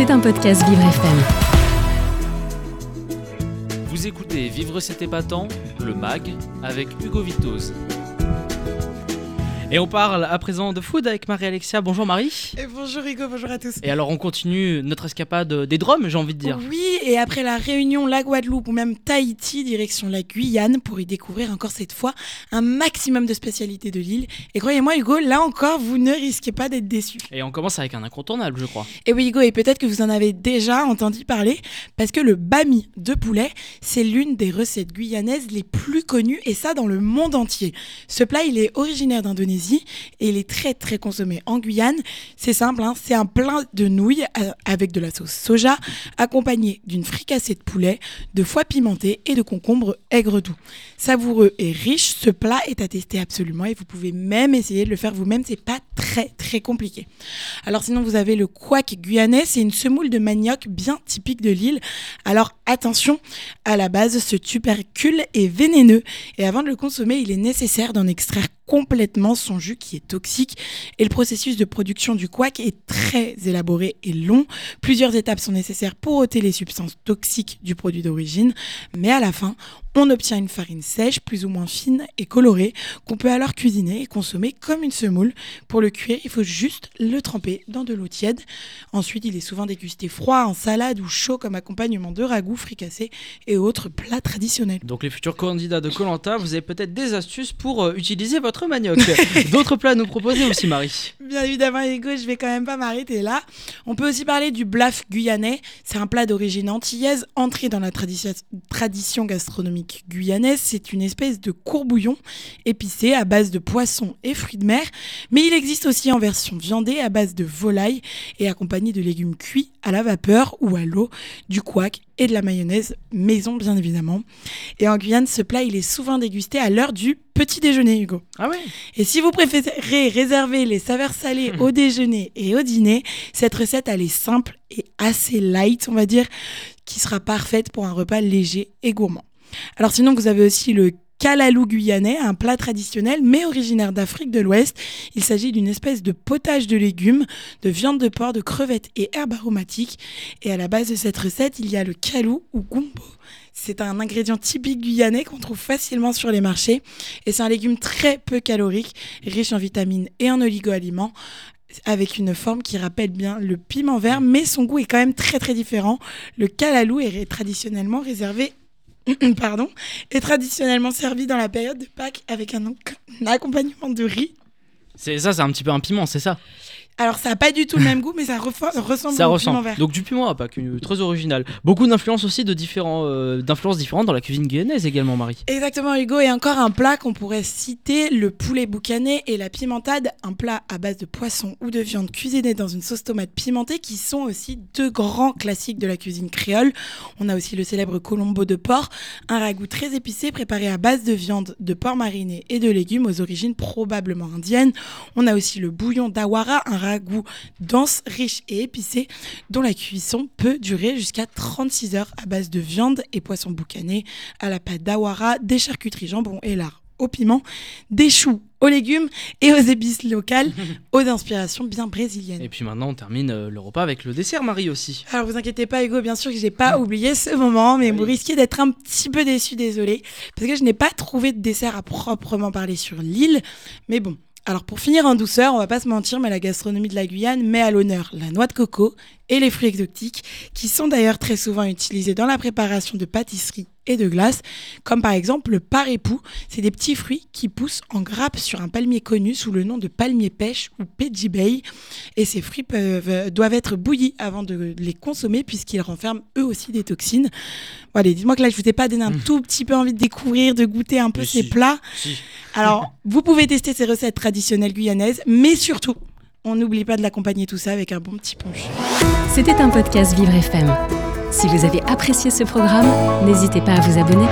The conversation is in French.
C'est un podcast Vivre FM. Vous écoutez Vivre cet épatant, le MAG, avec Hugo Vitoz. Et on parle à présent de food avec Marie-Alexia. Bonjour Marie. Et bonjour Hugo, bonjour à tous. Et alors on continue notre escapade des drums, j'ai envie de dire. Oui, et après la Réunion, la Guadeloupe ou même Tahiti, direction la Guyane, pour y découvrir encore cette fois un maximum de spécialités de l'île. Et croyez-moi Hugo, là encore, vous ne risquez pas d'être déçus. Et on commence avec un incontournable, je crois. Et oui Hugo, et peut-être que vous en avez déjà entendu parler, parce que le bami de poulet, c'est l'une des recettes guyanaises les plus connues, et ça dans le monde entier. Ce plat, il est originaire d'Indonésie et il est très très consommé en Guyane. C'est simple, hein, c'est un plat de nouilles euh, avec de la sauce soja accompagné d'une fricassée de poulet, de foie pimenté et de concombre aigre doux. Savoureux et riche, ce plat est à tester absolument et vous pouvez même essayer de le faire vous-même, c'est pas très très compliqué. Alors sinon vous avez le couac guyanais, c'est une semoule de manioc bien typique de l'île. Alors attention, à la base ce tubercule est vénéneux et avant de le consommer, il est nécessaire d'en extraire complètement son jus qui est toxique et le processus de production du couac est très élaboré et long. Plusieurs étapes sont nécessaires pour ôter les substances toxiques du produit d'origine, mais à la fin, on obtient une farine sèche, plus ou moins fine et colorée, qu'on peut alors cuisiner et consommer comme une semoule. Pour le cuire, il faut juste le tremper dans de l'eau tiède. Ensuite, il est souvent dégusté froid, en salade ou chaud comme accompagnement de ragoût, fricassé et autres plats traditionnels. Donc les futurs candidats de Colanta, vous avez peut-être des astuces pour euh, utiliser votre manioc. D'autres plats à nous proposer aussi, Marie Bien évidemment, Hugo, je vais quand même pas m'arrêter là. On peut aussi parler du blaf guyanais. C'est un plat d'origine antillaise, entré dans la tradition gastronomique guyanaise, c'est une espèce de courbouillon épicé à base de poissons et fruits de mer, mais il existe aussi en version viandée à base de volaille et accompagné de légumes cuits à la vapeur ou à l'eau, du couac et de la mayonnaise maison bien évidemment. Et en Guyane, ce plat il est souvent dégusté à l'heure du petit déjeuner, Hugo. Ah oui Et si vous préférez réserver les saveurs salées au déjeuner et au dîner, cette recette elle est simple et assez light, on va dire, qui sera parfaite pour un repas léger et gourmand. Alors sinon, vous avez aussi le kalalou guyanais, un plat traditionnel mais originaire d'Afrique de l'Ouest. Il s'agit d'une espèce de potage de légumes, de viande de porc, de crevettes et herbes aromatiques. Et à la base de cette recette, il y a le kalou ou gumbo. C'est un ingrédient typique guyanais qu'on trouve facilement sur les marchés et c'est un légume très peu calorique, riche en vitamines et en oligo-aliments avec une forme qui rappelle bien le piment vert, mais son goût est quand même très très différent. Le kalalou est traditionnellement réservé pardon, est traditionnellement servi dans la période de Pâques avec un, accompagnement de riz. C'est ça, c'est un petit peu un piment, c'est ça? Alors ça n'a pas du tout le même goût, mais ça ressemble ça au piment vert. Donc du piment à Pâques, très original. Beaucoup d'influences aussi de différents, euh, d'influences différentes dans la cuisine guyanaise également, Marie. Exactement, Hugo. Et encore un plat qu'on pourrait citer, le poulet boucané et la pimentade, un plat à base de poisson ou de viande cuisinée dans une sauce tomate pimentée, qui sont aussi deux grands classiques de la cuisine créole. On a aussi le célèbre colombo de porc, un ragoût très épicé préparé à base de viande, de porc mariné et de légumes aux origines probablement indiennes. On a aussi le bouillon d'awara, un goût dense, riche et épicé, dont la cuisson peut durer jusqu'à 36 heures à base de viande et poissons boucanés, à la pâte d'awara, des charcuteries jambon et lard au piment, des choux aux légumes et aux épices locales, aux inspirations bien brésiliennes. Et puis maintenant, on termine euh, le repas avec le dessert, Marie aussi. Alors vous inquiétez pas, Hugo, bien sûr que je n'ai pas oublié ce moment, mais vous risquez d'être un petit peu déçu, désolé, parce que je n'ai pas trouvé de dessert à proprement parler sur l'île. Mais bon, alors pour finir en douceur, on va pas se mentir, mais la gastronomie de la Guyane met à l'honneur la noix de coco et les fruits exotiques, qui sont d'ailleurs très souvent utilisés dans la préparation de pâtisseries et de glaces, comme par exemple le parépou. C'est des petits fruits qui poussent en grappe sur un palmier connu sous le nom de palmier pêche ou bay. Et ces fruits peuvent, euh, doivent être bouillis avant de les consommer puisqu'ils renferment eux aussi des toxines. Bon, allez, dites-moi que là, je vous ai pas donné un mmh. tout petit peu envie de découvrir, de goûter un peu ces plats. Alors, vous pouvez tester ces recettes traditionnelles guyanaises, mais surtout, on n'oublie pas de l'accompagner tout ça avec un bon petit punch. C'était un podcast Vivre FM. Si vous avez apprécié ce programme, n'hésitez pas à vous abonner.